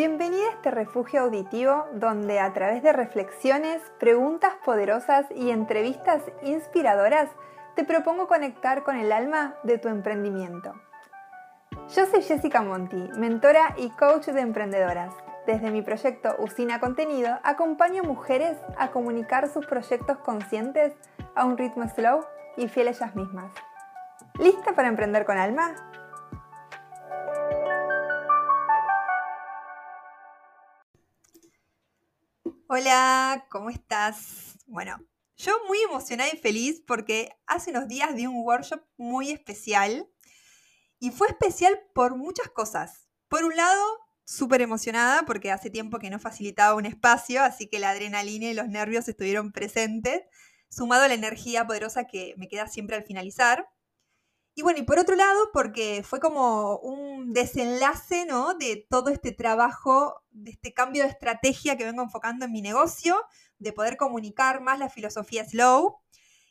Bienvenida a este refugio auditivo donde a través de reflexiones, preguntas poderosas y entrevistas inspiradoras te propongo conectar con el alma de tu emprendimiento. Yo soy Jessica Monti, mentora y coach de emprendedoras. Desde mi proyecto Usina Contenido acompaño mujeres a comunicar sus proyectos conscientes a un ritmo slow y fiel a ellas mismas. ¿Lista para emprender con alma? Hola, ¿cómo estás? Bueno, yo muy emocionada y feliz porque hace unos días di un workshop muy especial y fue especial por muchas cosas. Por un lado, súper emocionada porque hace tiempo que no facilitaba un espacio, así que la adrenalina y los nervios estuvieron presentes, sumado a la energía poderosa que me queda siempre al finalizar. Y bueno, y por otro lado, porque fue como un desenlace, ¿no? De todo este trabajo, de este cambio de estrategia que vengo enfocando en mi negocio, de poder comunicar más la filosofía slow.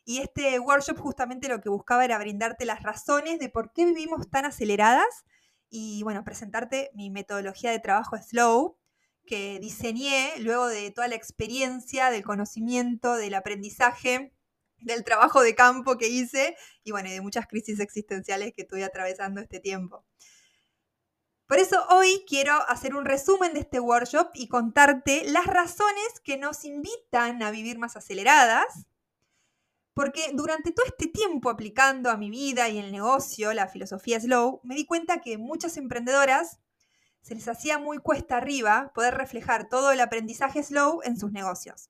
Y este workshop justamente lo que buscaba era brindarte las razones de por qué vivimos tan aceleradas y, bueno, presentarte mi metodología de trabajo slow que diseñé luego de toda la experiencia, del conocimiento, del aprendizaje del trabajo de campo que hice y bueno, de muchas crisis existenciales que estoy atravesando este tiempo. Por eso hoy quiero hacer un resumen de este workshop y contarte las razones que nos invitan a vivir más aceleradas, porque durante todo este tiempo aplicando a mi vida y el negocio la filosofía slow, me di cuenta que muchas emprendedoras se les hacía muy cuesta arriba poder reflejar todo el aprendizaje slow en sus negocios.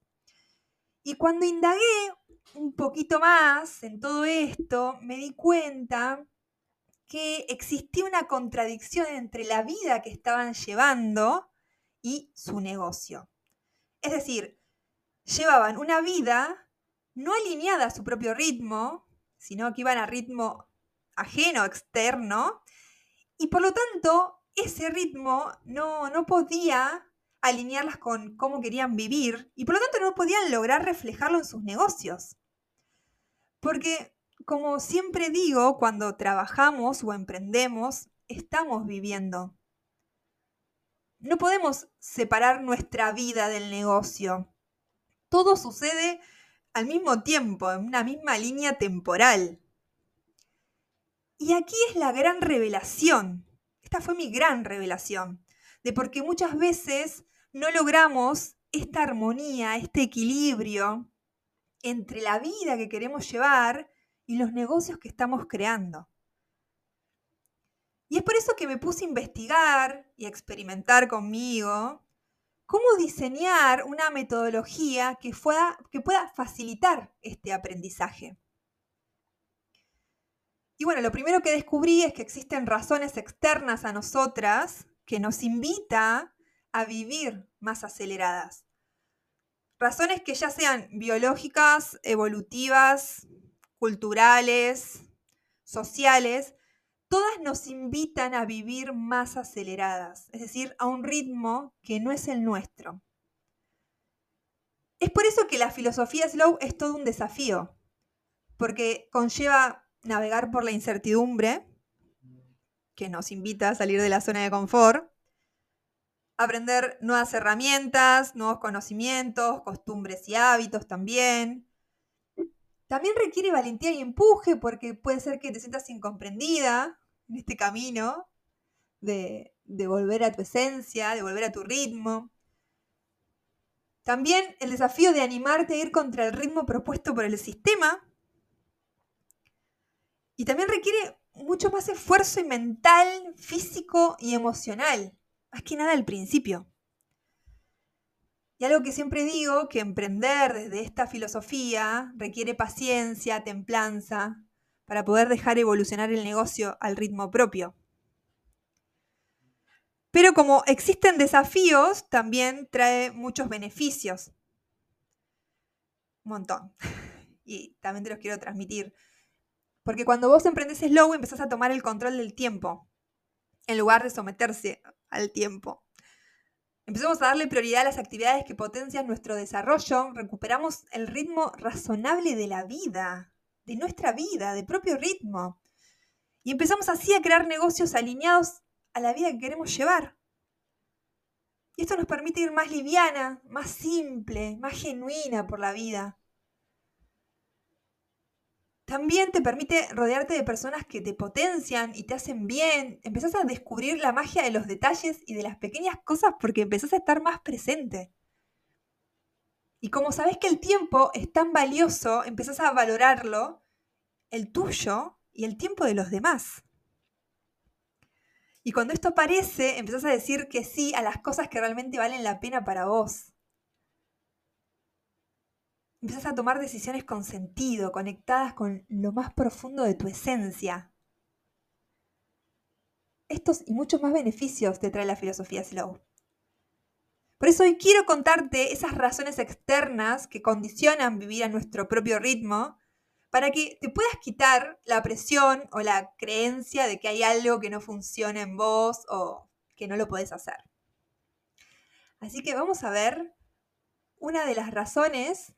Y cuando indagué un poquito más en todo esto, me di cuenta que existía una contradicción entre la vida que estaban llevando y su negocio. Es decir, llevaban una vida no alineada a su propio ritmo, sino que iban a ritmo ajeno, externo, y por lo tanto ese ritmo no, no podía alinearlas con cómo querían vivir y por lo tanto no podían lograr reflejarlo en sus negocios. Porque, como siempre digo, cuando trabajamos o emprendemos, estamos viviendo. No podemos separar nuestra vida del negocio. Todo sucede al mismo tiempo, en una misma línea temporal. Y aquí es la gran revelación. Esta fue mi gran revelación. De porque muchas veces no logramos esta armonía, este equilibrio entre la vida que queremos llevar y los negocios que estamos creando. Y es por eso que me puse a investigar y a experimentar conmigo cómo diseñar una metodología que, que pueda facilitar este aprendizaje. Y bueno, lo primero que descubrí es que existen razones externas a nosotras que nos invita a vivir más aceleradas. Razones que ya sean biológicas, evolutivas, culturales, sociales, todas nos invitan a vivir más aceleradas, es decir, a un ritmo que no es el nuestro. Es por eso que la filosofía slow es todo un desafío, porque conlleva navegar por la incertidumbre, que nos invita a salir de la zona de confort, aprender nuevas herramientas, nuevos conocimientos, costumbres y hábitos también. También requiere valentía y empuje porque puede ser que te sientas incomprendida en este camino de, de volver a tu esencia, de volver a tu ritmo. También el desafío de animarte a ir contra el ritmo propuesto por el sistema. Y también requiere mucho más esfuerzo mental, físico y emocional más que nada al principio. Y algo que siempre digo, que emprender desde esta filosofía requiere paciencia, templanza, para poder dejar evolucionar el negocio al ritmo propio. Pero como existen desafíos, también trae muchos beneficios. Un montón. Y también te los quiero transmitir. Porque cuando vos emprendes slow, empezás a tomar el control del tiempo, en lugar de someterse al tiempo. Empezamos a darle prioridad a las actividades que potencian nuestro desarrollo, recuperamos el ritmo razonable de la vida, de nuestra vida, de propio ritmo. Y empezamos así a crear negocios alineados a la vida que queremos llevar. Y esto nos permite ir más liviana, más simple, más genuina por la vida. También te permite rodearte de personas que te potencian y te hacen bien. Empezás a descubrir la magia de los detalles y de las pequeñas cosas porque empezás a estar más presente. Y como sabes que el tiempo es tan valioso, empezás a valorarlo, el tuyo y el tiempo de los demás. Y cuando esto aparece, empezás a decir que sí a las cosas que realmente valen la pena para vos. Empezás a tomar decisiones con sentido, conectadas con lo más profundo de tu esencia. Estos y muchos más beneficios te trae la filosofía Slow. Por eso hoy quiero contarte esas razones externas que condicionan vivir a nuestro propio ritmo para que te puedas quitar la presión o la creencia de que hay algo que no funciona en vos o que no lo podés hacer. Así que vamos a ver una de las razones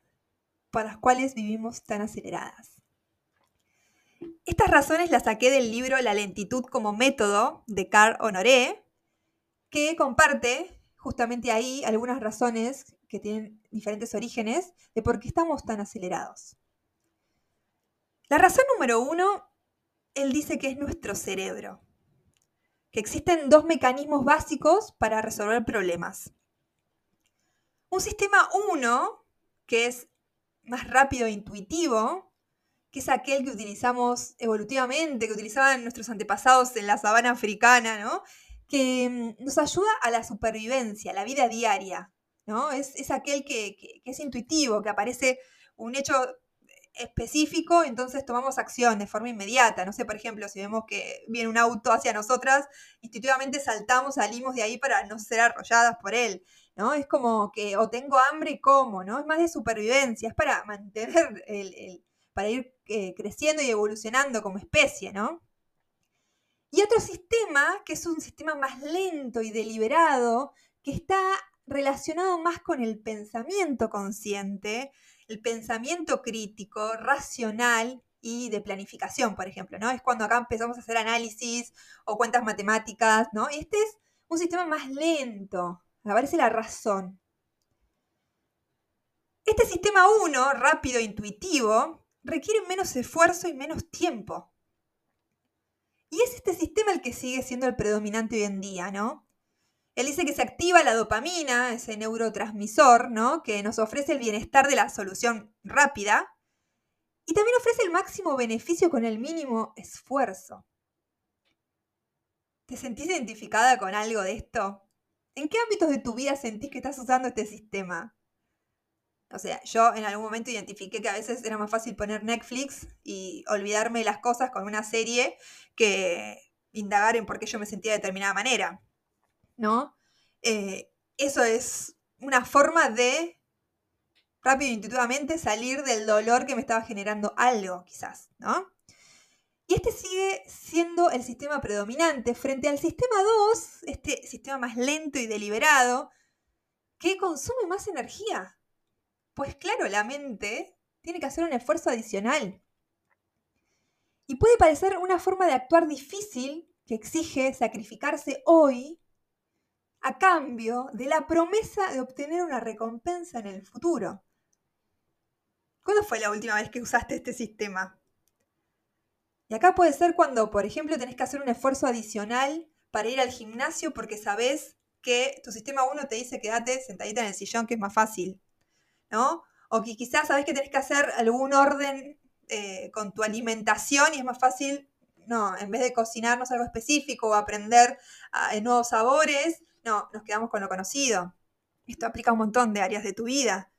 por las cuales vivimos tan aceleradas. Estas razones las saqué del libro La lentitud como método de Carl Honoré, que comparte justamente ahí algunas razones que tienen diferentes orígenes de por qué estamos tan acelerados. La razón número uno, él dice que es nuestro cerebro, que existen dos mecanismos básicos para resolver problemas. Un sistema 1, que es más rápido e intuitivo, que es aquel que utilizamos evolutivamente, que utilizaban nuestros antepasados en la sabana africana, ¿no? que mm, nos ayuda a la supervivencia, a la vida diaria. ¿no? Es, aquel que, que, es intuitivo, que aparece un hecho específico, entonces tomamos acción de forma inmediata. No sé, por ejemplo, si vemos que viene un auto hacia nosotras, instintivamente saltamos, salimos de ahí para no ser arrolladas por él. ¿No? Es como que o tengo hambre y como, ¿no? Es más de supervivencia, es para mantener el, para ir eh, creciendo y evolucionando como especie, ¿no? Y otro sistema, que es un sistema más lento y deliberado, que está relacionado más con el pensamiento consciente, el pensamiento crítico, racional y de planificación, por ejemplo, ¿no? Es cuando acá empezamos a hacer análisis o cuentas matemáticas, ¿no? Este es un sistema más lento, aparece la razón. Este sistema 1, rápido e intuitivo, requiere menos esfuerzo y menos tiempo. Y es este sistema el que sigue siendo el predominante hoy en día, ¿no? Él dice que se activa la dopamina, ese neurotransmisor, ¿no? Que nos ofrece el bienestar de la solución rápida. Y también ofrece el máximo beneficio con el mínimo esfuerzo. ¿Te sentís identificada con algo de esto? ¿En qué ámbitos de tu vida sentís que estás usando este sistema? O sea, yo en algún momento identifiqué que a veces era más fácil poner Netflix y olvidarme de las cosas con una serie que indagar en por qué yo me sentía de determinada manera. ¿no? Eh, eso es una forma de rápido e intuitivamente salir del dolor que me estaba generando algo, quizás, ¿no? Y este sigue siendo el sistema predominante frente al sistema 2, este sistema más lento y deliberado, que consume más energía. Pues claro, la mente tiene que hacer un esfuerzo adicional. Y puede parecer una forma de actuar difícil que exige sacrificarse hoy a cambio de la promesa de obtener una recompensa en el futuro. ¿Cuándo fue la última vez que usaste este sistema? Y acá puede ser cuando, por ejemplo, tenés que hacer un esfuerzo adicional para ir al gimnasio porque sabes que tu sistema 1 te dice quédate sentadita en el sillón que es más fácil, ¿no? O que quizás sabes que tenés que hacer algún orden eh, con tu alimentación y es más fácil, no, en vez de cocinarnos algo específico o aprender ah, nuevos sabores, no, nos quedamos con lo conocido. Esto aplica a un montón de áreas de tu vida.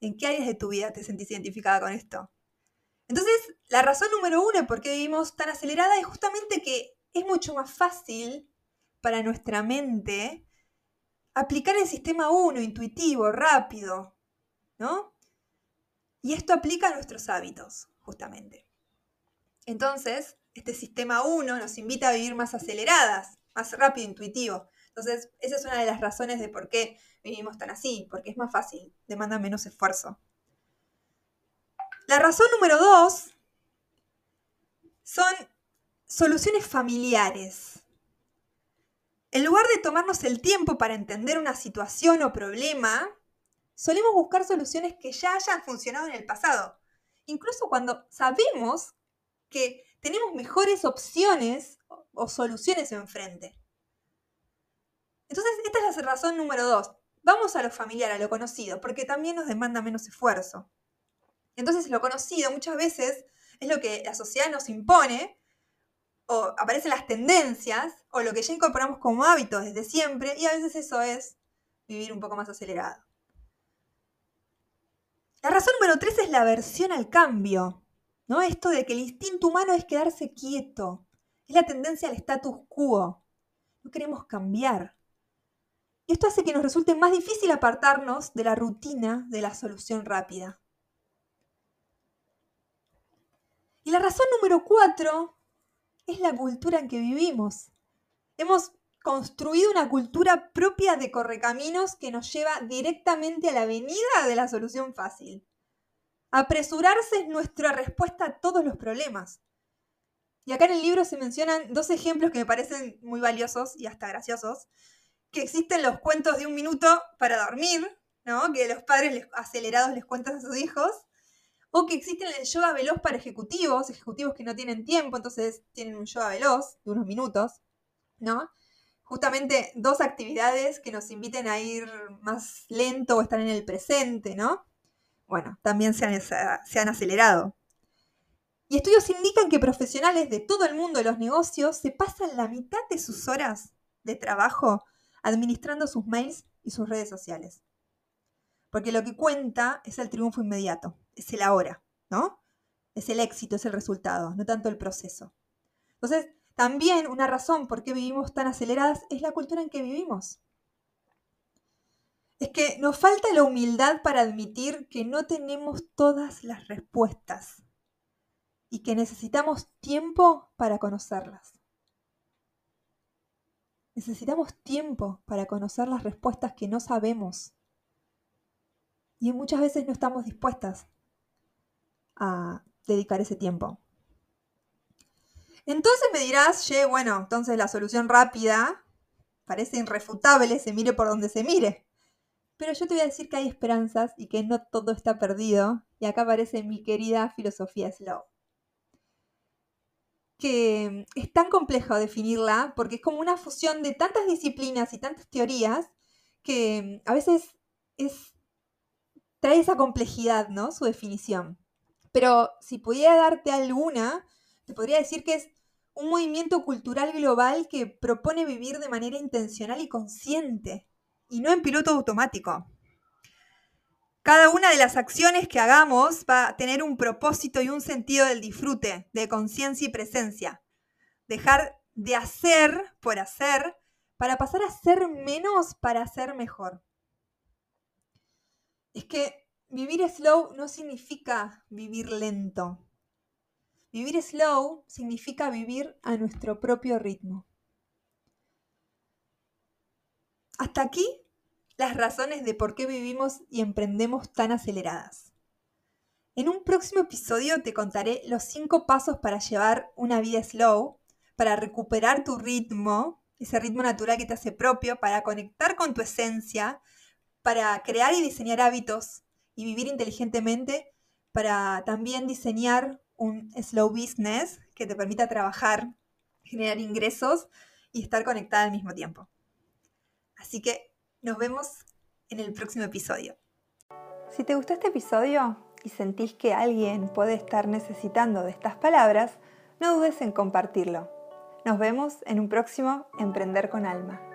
¿En qué áreas de tu vida te sentís identificada con esto? Entonces, la razón número uno por qué vivimos tan acelerada es justamente que es mucho más fácil para nuestra mente aplicar el sistema 1, intuitivo, rápido, ¿no? Y esto aplica a nuestros hábitos, justamente. Entonces, este sistema 1 nos invita a vivir más aceleradas, más rápido, intuitivo. Entonces, esa es una de las razones de por qué vivimos tan así, porque es más fácil, demanda menos esfuerzo. La razón número dos son soluciones familiares. En lugar de tomarnos el tiempo para entender una situación o problema, solemos buscar soluciones que ya hayan funcionado en el pasado. Incluso cuando sabemos que tenemos mejores opciones o soluciones enfrente. Entonces, esta es la razón número dos. Vamos a lo familiar, a lo conocido, porque también nos demanda menos esfuerzo. Entonces, lo conocido muchas veces es lo que la sociedad nos impone, o aparecen las tendencias, o lo que ya incorporamos como hábito desde siempre, y a veces eso es vivir un poco más acelerado. La razón número tres es la aversión al cambio, ¿no? Esto de que el instinto humano es quedarse quieto, es la tendencia al status quo. No queremos cambiar. Y esto hace que nos resulte más difícil apartarnos de la rutina de la solución rápida. Y la razón número cuatro es la cultura en que vivimos. Hemos construido una cultura propia de correcaminos que nos lleva directamente a la avenida de la solución fácil. Apresurarse es nuestra respuesta a todos los problemas. Y acá en el libro se mencionan dos ejemplos que me parecen muy valiosos y hasta graciosos, que existen los cuentos de un minuto para dormir, ¿no? que los padres acelerados les cuentan a sus hijos, o que existen el yoga veloz para ejecutivos, ejecutivos que no tienen tiempo, entonces tienen un yoga veloz de unos minutos, ¿no? Justamente dos actividades que nos inviten a ir más lento o estar en el presente, ¿no? Bueno, también se han, se han acelerado. Y estudios indican que profesionales de todo el mundo de los negocios se pasan la mitad de sus horas de trabajo administrando sus mails y sus redes sociales. Porque lo que cuenta es el triunfo inmediato, es el ahora, ¿no? Es el éxito, es el resultado, no tanto el proceso. Entonces, también una razón por qué vivimos tan aceleradas es la cultura en que vivimos. Es que nos falta la humildad para admitir que no tenemos todas las respuestas y que necesitamos tiempo para conocerlas. Necesitamos tiempo para conocer las respuestas que no sabemos. Y muchas veces no estamos dispuestas a dedicar ese tiempo. Entonces me dirás, che, bueno, entonces la solución rápida parece irrefutable, se mire por donde se mire. Pero yo te voy a decir que hay esperanzas y que no todo está perdido. Y acá aparece mi querida filosofía slow que es tan complejo definirla porque es como una fusión de tantas disciplinas y tantas teorías que a veces es, trae esa complejidad, ¿no? Su definición. Pero si pudiera darte alguna, te podría decir que es un movimiento cultural global que propone vivir de manera intencional y consciente, y no en piloto automático. Cada una de las acciones que hagamos va a tener un propósito y un sentido del disfrute, de conciencia y presencia. Dejar de hacer por hacer para pasar a ser menos para ser mejor. Es que vivir slow no significa vivir lento. Vivir slow significa vivir a nuestro propio ritmo. Hasta aquí las razones de por qué vivimos y emprendemos tan aceleradas. En un próximo episodio te contaré los cinco pasos para llevar una vida slow, para recuperar tu ritmo, ese ritmo natural que te hace propio, para conectar con tu esencia, para crear y diseñar hábitos y vivir inteligentemente, para también diseñar un slow business que te permita trabajar, generar ingresos y estar conectada al mismo tiempo. Así que nos vemos en el próximo episodio. Si te gustó este episodio y sentís que alguien puede estar necesitando de estas palabras, no dudes en compartirlo. Nos vemos en un próximo Emprender con Alma.